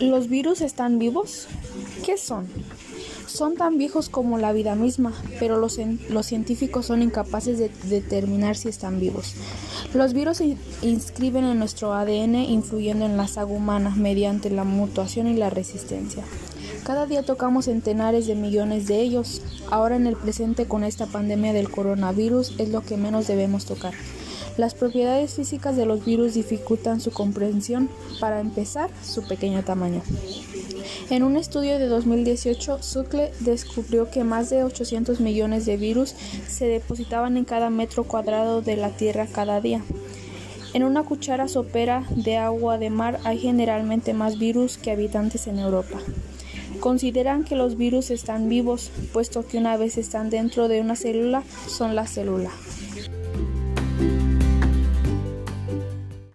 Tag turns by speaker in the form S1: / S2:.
S1: ¿Los virus están vivos? ¿Qué son? Son tan viejos como la vida misma, pero los, científicos son incapaces de determinar si están vivos. Los virus se inscriben en nuestro ADN influyendo en la saga humana mediante la mutación y la resistencia. Cada día tocamos centenares de millones de ellos. Ahora en el presente con esta pandemia del coronavirus es lo que menos debemos tocar. Las propiedades físicas de los virus dificultan su comprensión. Para empezar, su pequeño tamaño. En un estudio de 2018, Zuckle descubrió que más de 800 millones de virus se depositaban en cada metro cuadrado de la Tierra cada día. En una cuchara sopera de agua de mar hay generalmente más virus que habitantes en Europa. Consideran que los virus están vivos, puesto que una vez están dentro de una célula, son la célula.